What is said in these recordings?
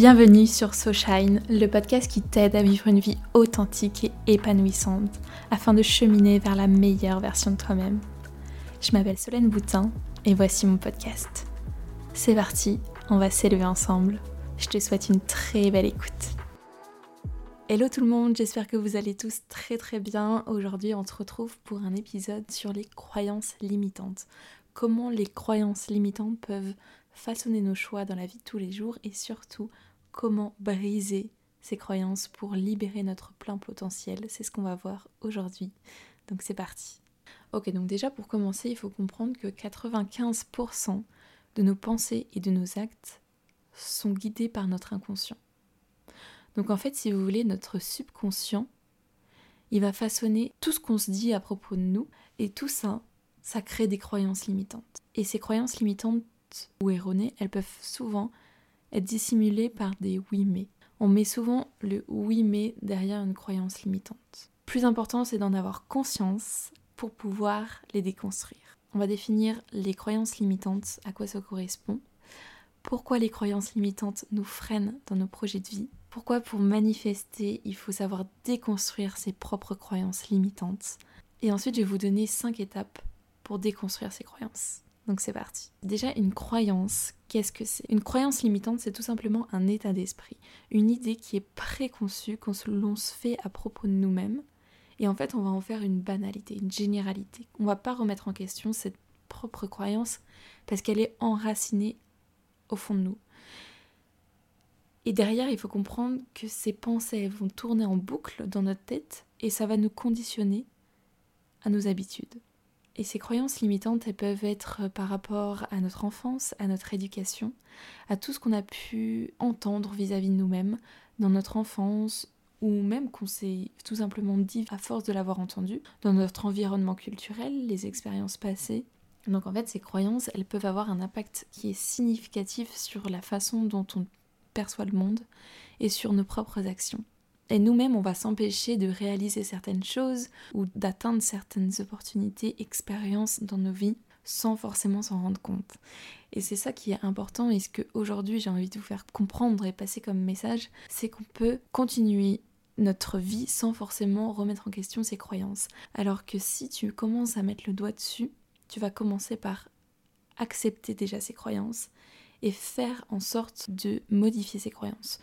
Bienvenue sur So Shine, le podcast qui t'aide à vivre une vie authentique et épanouissante afin de cheminer vers la meilleure version de toi-même. Je m'appelle Solène Boutin et voici mon podcast. C'est parti, on va s'élever ensemble. Je te souhaite une très belle écoute. Hello tout le monde, j'espère que vous allez tous très très bien. Aujourd'hui on se retrouve pour un épisode sur les croyances limitantes. Comment les croyances limitantes peuvent façonner nos choix dans la vie de tous les jours et surtout comment briser ces croyances pour libérer notre plein potentiel. C'est ce qu'on va voir aujourd'hui. Donc c'est parti. Ok, donc déjà pour commencer, il faut comprendre que 95% de nos pensées et de nos actes sont guidés par notre inconscient. Donc en fait, si vous voulez, notre subconscient, il va façonner tout ce qu'on se dit à propos de nous, et tout ça, ça crée des croyances limitantes. Et ces croyances limitantes ou erronées, elles peuvent souvent être dissimulées par des oui mais. On met souvent le oui mais derrière une croyance limitante. Plus important, c'est d'en avoir conscience pour pouvoir les déconstruire. On va définir les croyances limitantes, à quoi ça correspond, pourquoi les croyances limitantes nous freinent dans nos projets de vie, pourquoi pour manifester, il faut savoir déconstruire ses propres croyances limitantes. Et ensuite, je vais vous donner 5 étapes pour déconstruire ces croyances. Donc c'est parti. Déjà, une croyance, qu'est-ce que c'est? Une croyance limitante, c'est tout simplement un état d'esprit, une idée qui est préconçue, qu'on l'on se fait à propos de nous-mêmes. Et en fait, on va en faire une banalité, une généralité. On va pas remettre en question cette propre croyance parce qu'elle est enracinée au fond de nous. Et derrière, il faut comprendre que ces pensées vont tourner en boucle dans notre tête et ça va nous conditionner à nos habitudes. Et ces croyances limitantes, elles peuvent être par rapport à notre enfance, à notre éducation, à tout ce qu'on a pu entendre vis-à-vis de nous-mêmes dans notre enfance, ou même qu'on s'est tout simplement dit à force de l'avoir entendu, dans notre environnement culturel, les expériences passées. Donc en fait, ces croyances, elles peuvent avoir un impact qui est significatif sur la façon dont on perçoit le monde et sur nos propres actions. Et nous-mêmes, on va s'empêcher de réaliser certaines choses ou d'atteindre certaines opportunités, expériences dans nos vies sans forcément s'en rendre compte. Et c'est ça qui est important et ce que aujourd'hui j'ai envie de vous faire comprendre et passer comme message, c'est qu'on peut continuer notre vie sans forcément remettre en question ses croyances. Alors que si tu commences à mettre le doigt dessus, tu vas commencer par accepter déjà ses croyances et faire en sorte de modifier ses croyances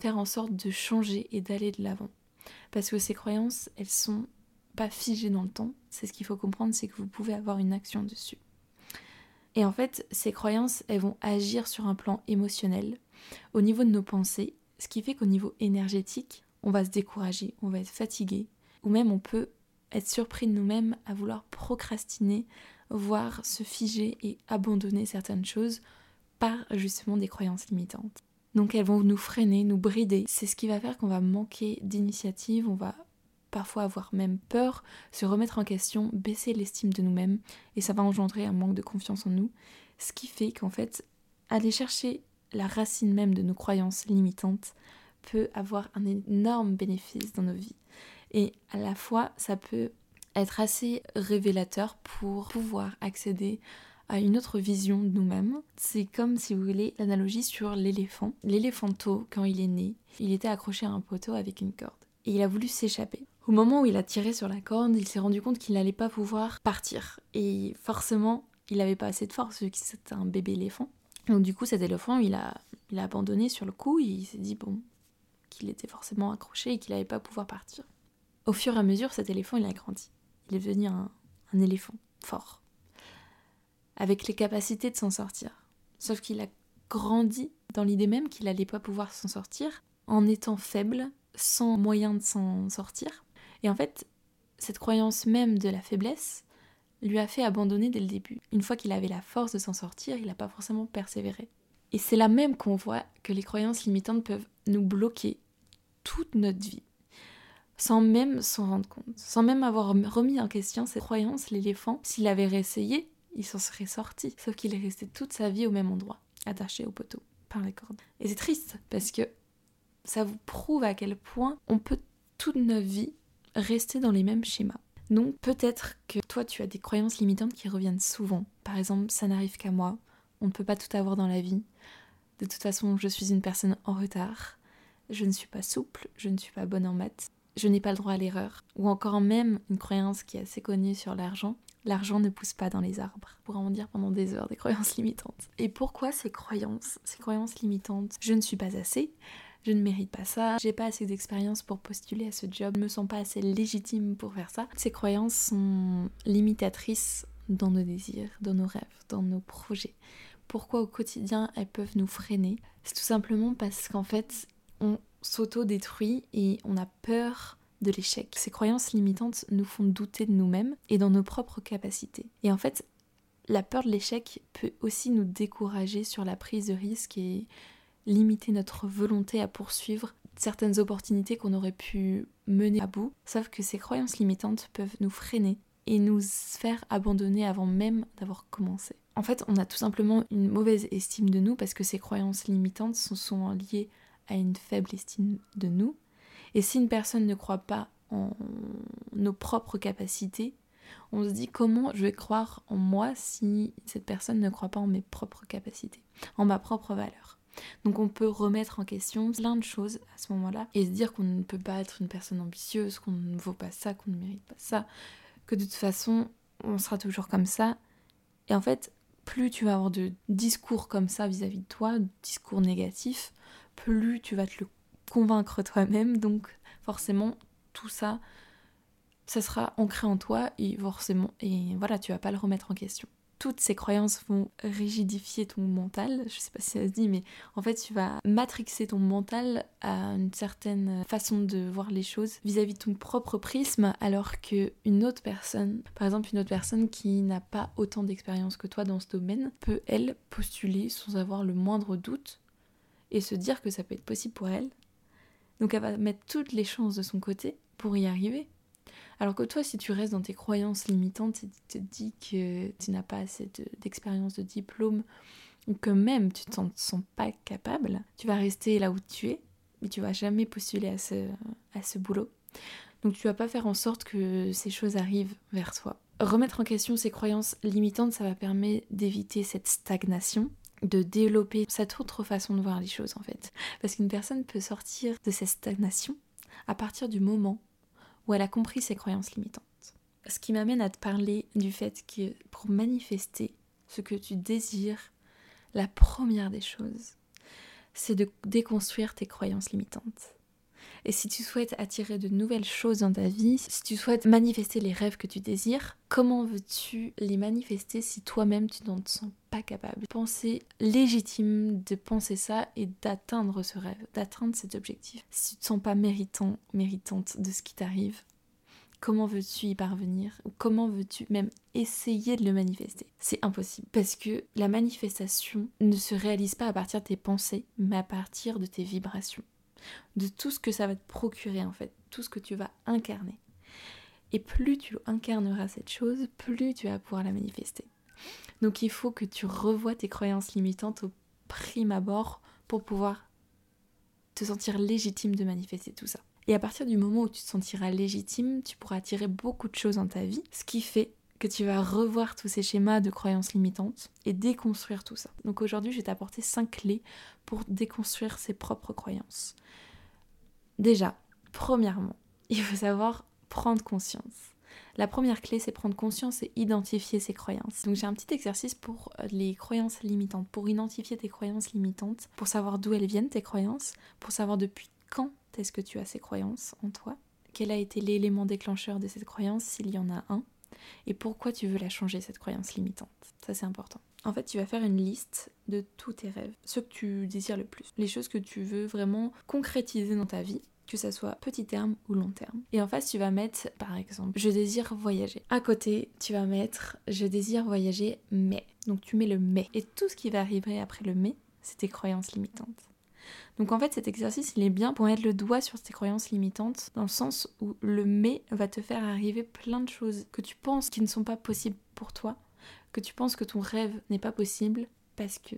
faire en sorte de changer et d'aller de l'avant. Parce que ces croyances, elles sont pas figées dans le temps. C'est ce qu'il faut comprendre, c'est que vous pouvez avoir une action dessus. Et en fait, ces croyances, elles vont agir sur un plan émotionnel, au niveau de nos pensées, ce qui fait qu'au niveau énergétique, on va se décourager, on va être fatigué, ou même on peut être surpris de nous-mêmes à vouloir procrastiner, voire se figer et abandonner certaines choses par justement des croyances limitantes. Donc elles vont nous freiner, nous brider. C'est ce qui va faire qu'on va manquer d'initiative, on va parfois avoir même peur, se remettre en question, baisser l'estime de nous-mêmes et ça va engendrer un manque de confiance en nous. Ce qui fait qu'en fait, aller chercher la racine même de nos croyances limitantes peut avoir un énorme bénéfice dans nos vies. Et à la fois, ça peut être assez révélateur pour pouvoir accéder à une autre vision de nous-mêmes. C'est comme si vous voulez l'analogie sur l'éléphant. L'éléphanto, quand il est né, il était accroché à un poteau avec une corde et il a voulu s'échapper. Au moment où il a tiré sur la corde, il s'est rendu compte qu'il n'allait pas pouvoir partir. Et forcément, il n'avait pas assez de force vu que c'était un bébé éléphant. Donc du coup, cet éléphant, il a, il a abandonné sur le coup. Et il s'est dit bon, qu'il était forcément accroché et qu'il n'allait pas pouvoir partir. Au fur et à mesure, cet éléphant, il a grandi. Il est devenu un éléphant fort avec les capacités de s'en sortir. Sauf qu'il a grandi dans l'idée même qu'il n'allait pas pouvoir s'en sortir en étant faible, sans moyen de s'en sortir. Et en fait, cette croyance même de la faiblesse lui a fait abandonner dès le début. Une fois qu'il avait la force de s'en sortir, il n'a pas forcément persévéré. Et c'est là même qu'on voit que les croyances limitantes peuvent nous bloquer toute notre vie, sans même s'en rendre compte, sans même avoir remis en question ces croyances, l'éléphant, s'il avait réessayé, il s'en serait sorti. Sauf qu'il est resté toute sa vie au même endroit, attaché au poteau par les cordes. Et c'est triste parce que ça vous prouve à quel point on peut toute notre vie rester dans les mêmes schémas. Donc peut-être que toi tu as des croyances limitantes qui reviennent souvent. Par exemple, ça n'arrive qu'à moi, on ne peut pas tout avoir dans la vie. De toute façon, je suis une personne en retard. Je ne suis pas souple, je ne suis pas bonne en maths. Je n'ai pas le droit à l'erreur. Ou encore même une croyance qui est assez connue sur l'argent. L'argent ne pousse pas dans les arbres. On pourra en dire pendant des heures des croyances limitantes. Et pourquoi ces croyances Ces croyances limitantes? Je ne suis pas assez, je ne mérite pas ça, j'ai pas assez d'expérience pour postuler à ce job, je me sens pas assez légitime pour faire ça. Ces croyances sont limitatrices dans nos désirs, dans nos rêves, dans nos projets. Pourquoi au quotidien elles peuvent nous freiner? C'est tout simplement parce qu'en fait, on s'auto-détruit et on a peur de l'échec. Ces croyances limitantes nous font douter de nous-mêmes et dans nos propres capacités. Et en fait, la peur de l'échec peut aussi nous décourager sur la prise de risque et limiter notre volonté à poursuivre certaines opportunités qu'on aurait pu mener à bout. Sauf que ces croyances limitantes peuvent nous freiner et nous faire abandonner avant même d'avoir commencé. En fait, on a tout simplement une mauvaise estime de nous parce que ces croyances limitantes sont souvent liées à une faible estime de nous. Et si une personne ne croit pas en nos propres capacités, on se dit comment je vais croire en moi si cette personne ne croit pas en mes propres capacités, en ma propre valeur? Donc on peut remettre en question plein de choses à ce moment-là et se dire qu'on ne peut pas être une personne ambitieuse, qu'on ne vaut pas ça, qu'on ne mérite pas ça, que de toute façon on sera toujours comme ça. Et en fait, plus tu vas avoir de discours comme ça vis-à-vis de toi, discours négatifs, plus tu vas te le convaincre toi-même. Donc forcément, tout ça, ça sera ancré en toi et forcément, et voilà, tu vas pas le remettre en question toutes ces croyances vont rigidifier ton mental, je sais pas si ça se dit, mais en fait tu vas matrixer ton mental à une certaine façon de voir les choses vis-à-vis de ton propre prisme, alors que une autre personne, par exemple une autre personne qui n'a pas autant d'expérience que toi dans ce domaine, peut elle postuler sans avoir le moindre doute et se dire que ça peut être possible pour elle. Donc elle va mettre toutes les chances de son côté pour y arriver. Alors que toi, si tu restes dans tes croyances limitantes et tu te dis que tu n'as pas assez d'expérience, de, diplôme, ou que même tu ne te sens pas capable, tu vas rester là où tu es, mais tu vas jamais postuler à ce, à ce boulot. Donc tu vas pas faire en sorte que ces choses arrivent vers toi. Remettre en question ces croyances limitantes, ça va permettre d'éviter cette stagnation, de développer cette autre façon de voir les choses en fait. Parce qu'une personne peut sortir de cette stagnation à partir du moment où elle a compris ses croyances limitantes. Ce qui m'amène à te parler du fait que pour manifester ce que tu désires, la première des choses, c'est de déconstruire tes croyances limitantes. Et si tu souhaites attirer de nouvelles choses dans ta vie, si tu souhaites manifester les rêves que tu désires, comment veux-tu les manifester si toi-même tu n'en te sens pas capable? Penser légitime de penser ça et d'atteindre ce rêve, d'atteindre cet objectif. Si tu te sens pas méritant, méritante de ce qui t'arrive, comment veux-tu y parvenir? Ou comment veux-tu même essayer de le manifester? C'est impossible. Parce que la manifestation ne se réalise pas à partir de tes pensées, mais à partir de tes vibrations de tout ce que ça va te procurer en fait, tout ce que tu vas incarner. Et plus tu incarneras cette chose, plus tu vas pouvoir la manifester. Donc il faut que tu revoies tes croyances limitantes au prime abord pour pouvoir te sentir légitime de manifester tout ça. Et à partir du moment où tu te sentiras légitime, tu pourras attirer beaucoup de choses dans ta vie, ce qui fait que tu vas revoir tous ces schémas de croyances limitantes et déconstruire tout ça. Donc aujourd'hui, je vais t'apporter 5 clés pour déconstruire ses propres croyances. Déjà, premièrement, il faut savoir prendre conscience. La première clé, c'est prendre conscience et identifier ses croyances. Donc j'ai un petit exercice pour euh, les croyances limitantes, pour identifier tes croyances limitantes, pour savoir d'où elles viennent, tes croyances, pour savoir depuis quand est-ce que tu as ces croyances en toi, quel a été l'élément déclencheur de cette croyance, s'il y en a un, et pourquoi tu veux la changer, cette croyance limitante? Ça, c'est important. En fait, tu vas faire une liste de tous tes rêves, ceux que tu désires le plus, les choses que tu veux vraiment concrétiser dans ta vie que ça soit petit terme ou long terme. Et en face, tu vas mettre, par exemple, je désire voyager. À côté, tu vas mettre, je désire voyager, mais. Donc tu mets le mais. Et tout ce qui va arriver après le mais, c'est tes croyances limitantes. Donc en fait, cet exercice, il est bien pour mettre le doigt sur tes croyances limitantes, dans le sens où le mais va te faire arriver plein de choses que tu penses qui ne sont pas possibles pour toi, que tu penses que ton rêve n'est pas possible parce que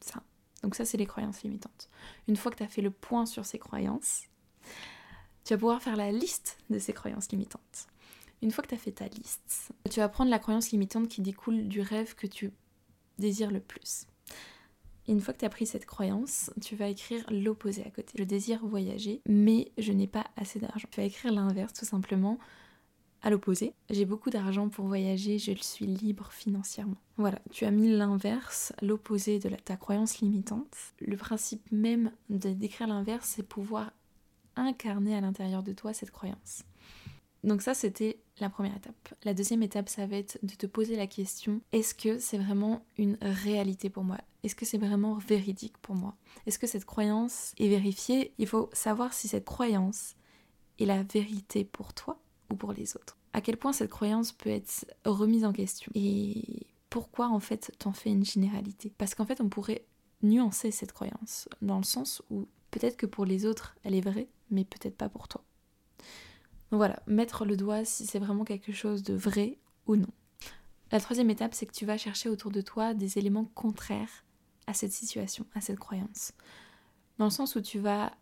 ça. Donc ça, c'est les croyances limitantes. Une fois que tu as fait le point sur ces croyances, tu vas pouvoir faire la liste de ces croyances limitantes. Une fois que tu as fait ta liste, tu vas prendre la croyance limitante qui découle du rêve que tu désires le plus. Une fois que tu as pris cette croyance, tu vas écrire l'opposé à côté. Je désire voyager, mais je n'ai pas assez d'argent. Tu vas écrire l'inverse tout simplement. À l'opposé, j'ai beaucoup d'argent pour voyager, je suis libre financièrement. Voilà, tu as mis l'inverse, l'opposé de ta croyance limitante. Le principe même d'écrire l'inverse, c'est pouvoir incarner à l'intérieur de toi cette croyance. Donc ça, c'était la première étape. La deuxième étape, ça va être de te poser la question, est-ce que c'est vraiment une réalité pour moi? Est-ce que c'est vraiment véridique pour moi? Est-ce que cette croyance est vérifiée? Il faut savoir si cette croyance est la vérité pour toi ou pour les autres. À quel point cette croyance peut être remise en question? Et pourquoi en fait t'en fais une généralité? Parce qu'en fait on pourrait nuancer cette croyance dans le sens où peut-être que pour les autres elle est vraie mais peut-être pas pour toi. Donc voilà, mettre le doigt si c'est vraiment quelque chose de vrai ou non. La troisième étape, c'est que tu vas chercher autour de toi des éléments contraires à cette situation, à cette croyance. Dans le sens où tu vas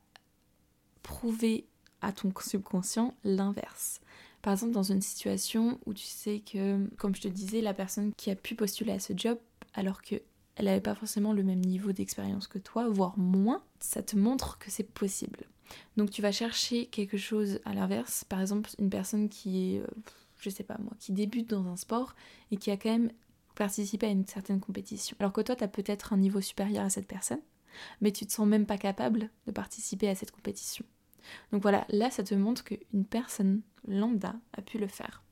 prouver à ton subconscient l'inverse. Par exemple, dans une situation où tu sais que, comme je te disais, la personne qui a pu postuler à ce job, alors que elle n'avait pas forcément le même niveau d'expérience que toi, voire moins, ça te montre que c'est possible. Donc tu vas chercher quelque chose à l'inverse, par exemple une personne qui est, euh, je sais pas moi, qui débute dans un sport et qui a quand même participé à une certaine compétition. Alors que toi, tu as peut-être un niveau supérieur à cette personne, mais tu te sens même pas capable de participer à cette compétition. Donc voilà, là ça te montre qu'une personne lambda a pu le faire.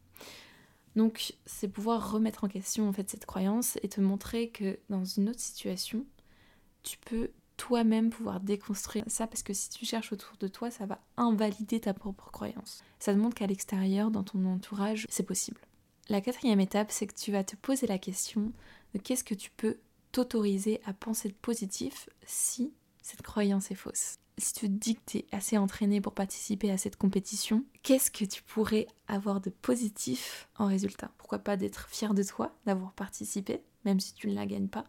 Donc c'est pouvoir remettre en question en fait cette croyance et te montrer que dans une autre situation, tu peux toi-même pouvoir déconstruire ça parce que si tu cherches autour de toi, ça va invalider ta propre croyance. Ça te montre qu'à l'extérieur, dans ton entourage, c'est possible. La quatrième étape, c'est que tu vas te poser la question de qu'est-ce que tu peux t'autoriser à penser de positif si cette croyance est fausse. Si tu te dis que tu es assez entraîné pour participer à cette compétition, qu'est-ce que tu pourrais avoir de positif en résultat? Pourquoi pas d'être fier de toi, d'avoir participé, même si tu ne la gagnes pas?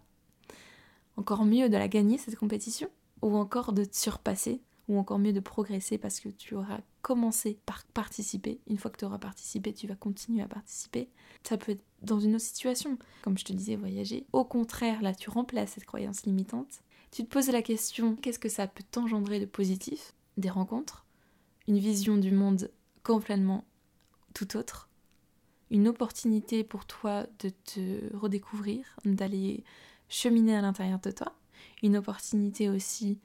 Encore mieux de la gagner cette compétition, ou encore de te surpasser, ou encore mieux de progresser parce que tu auras commencé par participer. Une fois que tu auras participé, tu vas continuer à participer. Ça peut être dans une autre situation, comme je te disais, voyager. Au contraire, là, tu remplaces cette croyance limitante. Tu te poses la question, qu'est-ce que ça peut t'engendrer de positif? Des rencontres, une vision du monde complètement tout autre, une opportunité pour toi de te redécouvrir, d'aller cheminer à l'intérieur de toi, une opportunité aussi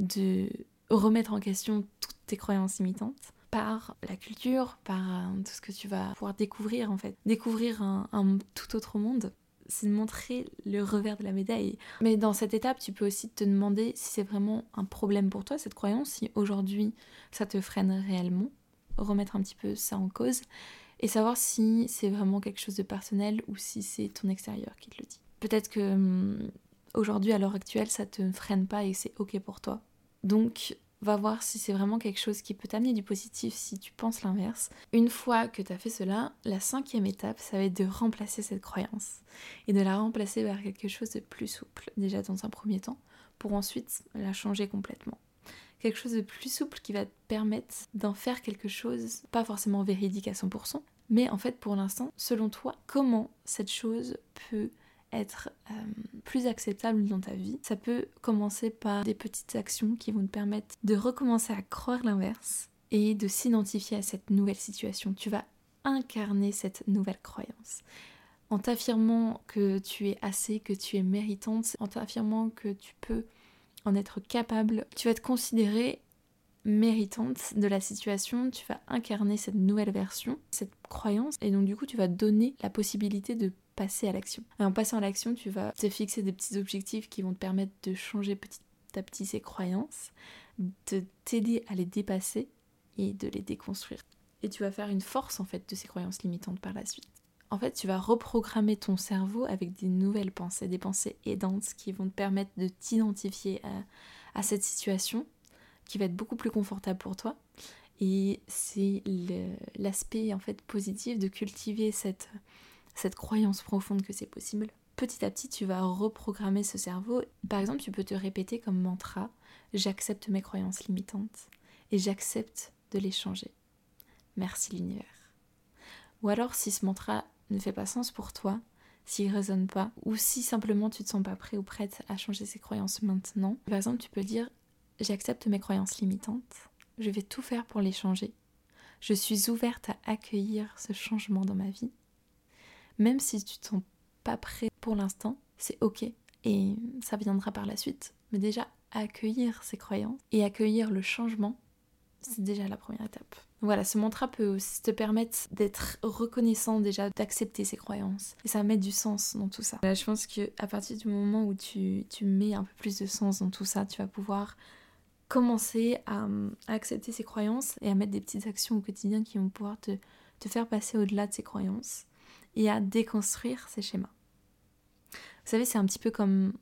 de remettre en question toutes tes croyances imitantes par la culture, par euh, tout ce que tu vas pouvoir découvrir en fait. Découvrir un, tout autre monde, c'est de montrer le revers de la médaille. Mais dans cette étape, tu peux aussi te demander si c'est vraiment un problème pour toi, cette croyance, si aujourd'hui ça te freine réellement, remettre un petit peu ça en cause et savoir si c'est vraiment quelque chose de personnel ou si c'est ton extérieur qui te le dit. Peut-être que hum, aujourd'hui, à l'heure actuelle, ça te freine pas et c'est ok pour toi. Donc, va voir si c'est vraiment quelque chose qui peut t'amener du positif si tu penses l'inverse. Une fois que tu as fait cela, la cinquième étape, ça va être de remplacer cette croyance et de la remplacer par quelque chose de plus souple, déjà dans un premier temps, pour ensuite la changer complètement. Quelque chose de plus souple qui va te permettre d'en faire quelque chose, pas forcément véridique à 100%, mais en fait pour l'instant, selon toi, comment cette chose peut être euh, plus acceptable dans ta vie. Ça peut commencer par des petites actions qui vont te permettre de recommencer à croire l'inverse et de s'identifier à cette nouvelle situation. Tu vas incarner cette nouvelle croyance. En t'affirmant que tu es assez, que tu es méritante, en t'affirmant que tu peux en être capable, tu vas te considérer méritante de la situation, tu vas incarner cette nouvelle version, cette croyance, et donc du coup tu vas donner la possibilité de passer à l'action. Et en passant à l'action, tu vas te fixer des petits objectifs qui vont te permettre de changer petit à petit ces croyances, de t'aider à les dépasser et de les déconstruire. Et tu vas faire une force en fait de ces croyances limitantes par la suite. En fait, tu vas reprogrammer ton cerveau avec des nouvelles pensées, des pensées aidantes qui vont te permettre de t'identifier à, à cette situation qui va être beaucoup plus confortable pour toi. Et c'est l'aspect en fait positif de cultiver cette, cette croyance profonde que c'est possible. Petit à petit, tu vas reprogrammer ce cerveau. Par exemple, tu peux te répéter comme mantra J'accepte mes croyances limitantes et j'accepte de les changer. Merci l'univers. Ou alors, si ce mantra ne fait pas sens pour toi, s'il ne résonne pas, ou si simplement tu te sens pas prêt ou prête à changer ces croyances maintenant. Par exemple, tu peux dire j'accepte mes croyances limitantes, je vais tout faire pour les changer. Je suis ouverte à accueillir ce changement dans ma vie. Même si tu te sens pas prêt pour l'instant, c'est ok et ça viendra par la suite. Mais déjà, accueillir ces croyances et accueillir le changement, c'est déjà la première étape. Voilà, ce mantra peut aussi te permettre d'être reconnaissant déjà, d'accepter ses croyances. Et ça va mettre du sens dans tout ça. je pense qu'à partir du moment où tu, mets un peu plus de sens dans tout ça, tu vas pouvoir commencer à, accepter ses croyances et à mettre des petites actions au quotidien qui vont pouvoir te, faire passer au-delà de ces croyances et à déconstruire ces schémas. Vous savez, c'est un petit peu comme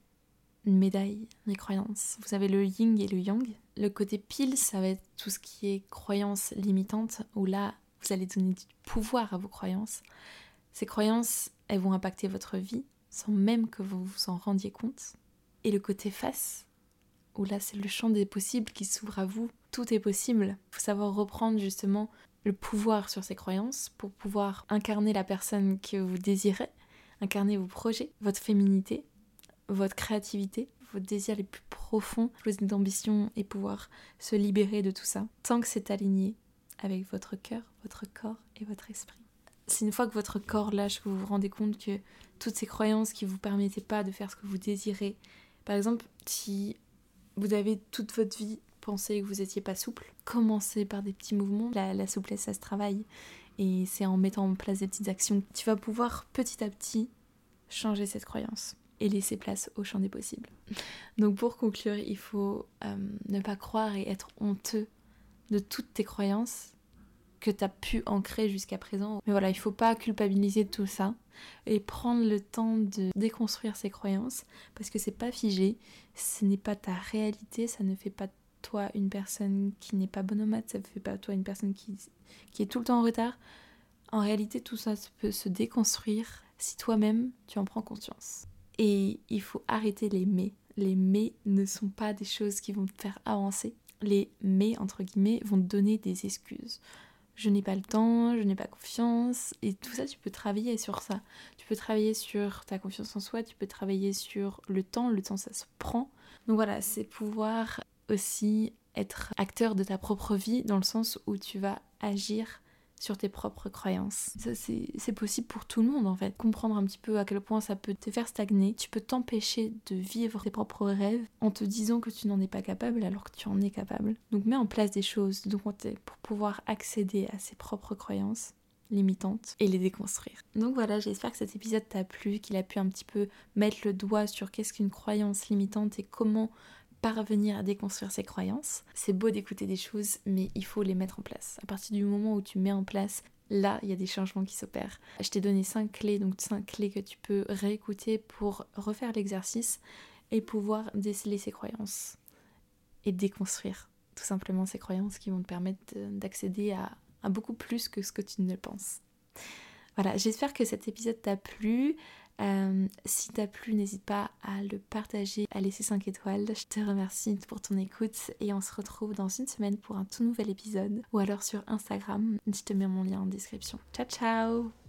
une médaille, les croyances. Vous avez le yin et le yang. Le côté pile, ça va être tout ce qui est croyances limitantes, où là, vous allez donner du pouvoir à vos croyances. Ces croyances, elles vont impacter votre vie sans même que vous vous en rendiez compte. Et le côté face, où là, c'est le champ des possibles qui s'ouvre à vous. Tout est possible. Il faut savoir reprendre justement le pouvoir sur ces croyances pour pouvoir incarner la personne que vous désirez, incarner vos projets, votre féminité, votre créativité, vos désirs les plus profonds, vos d'ambition et pouvoir se libérer de tout ça, tant que c'est aligné avec votre cœur, votre corps et votre esprit. C'est une fois que votre corps lâche que vous vous rendez compte que toutes ces croyances qui vous permettaient pas de faire ce que vous désirez, par exemple, si vous avez toute votre vie pensé que vous n'étiez pas souple, commencez par des petits mouvements. La, souplesse, ça se travaille. Et c'est en mettant en place des petites actions, tu vas pouvoir petit à petit changer cette croyance et laisser place au champ des possibles. Donc pour conclure, il faut euh, ne pas croire et être honteux de toutes tes croyances que tu as pu ancrer jusqu'à présent. Mais voilà, il faut pas culpabiliser tout ça et prendre le temps de déconstruire ses croyances parce que c'est pas figé, ce n'est pas ta réalité, ça ne fait pas toi une personne qui n'est pas bonne au maths, ça ne fait pas toi une personne qui, qui est tout le temps en retard. En réalité, tout ça peut se déconstruire si toi-même tu en prends conscience. Et il faut arrêter les mais. Les mais ne sont pas des choses qui vont te faire avancer. Les mais, entre guillemets, vont te donner des excuses. Je n'ai pas le temps, je n'ai pas confiance. Et tout ça, tu peux travailler sur ça. Tu peux travailler sur ta confiance en soi, tu peux travailler sur le temps. Le temps, ça se prend. Donc voilà, c'est pouvoir aussi être acteur de ta propre vie dans le sens où tu vas agir sur tes propres croyances. C'est possible pour tout le monde en fait. Comprendre un petit peu à quel point ça peut te faire stagner. Tu peux t'empêcher de vivre tes propres rêves en te disant que tu n'en es pas capable alors que tu en es capable. Donc mets en place des choses pour pouvoir accéder à ses propres croyances limitantes et les déconstruire. Donc voilà, j'espère que cet épisode t'a plu, qu'il a pu un petit peu mettre le doigt sur qu'est-ce qu'une croyance limitante et comment parvenir à déconstruire ses croyances. C'est beau d'écouter des choses, mais il faut les mettre en place. À partir du moment où tu mets en place, là, il y a des changements qui s'opèrent. Je t'ai donné 5 clés, donc 5 clés que tu peux réécouter pour refaire l'exercice et pouvoir déceler ses croyances et déconstruire tout simplement ces croyances qui vont te permettre d'accéder à, à beaucoup plus que ce que tu ne penses. Voilà, j'espère que cet épisode t'a plu. Euh, si t'as plu, n'hésite pas à le partager, à laisser 5 étoiles. Je te remercie pour ton écoute et on se retrouve dans une semaine pour un tout nouvel épisode ou alors sur Instagram. Je te mets mon lien en description. Ciao ciao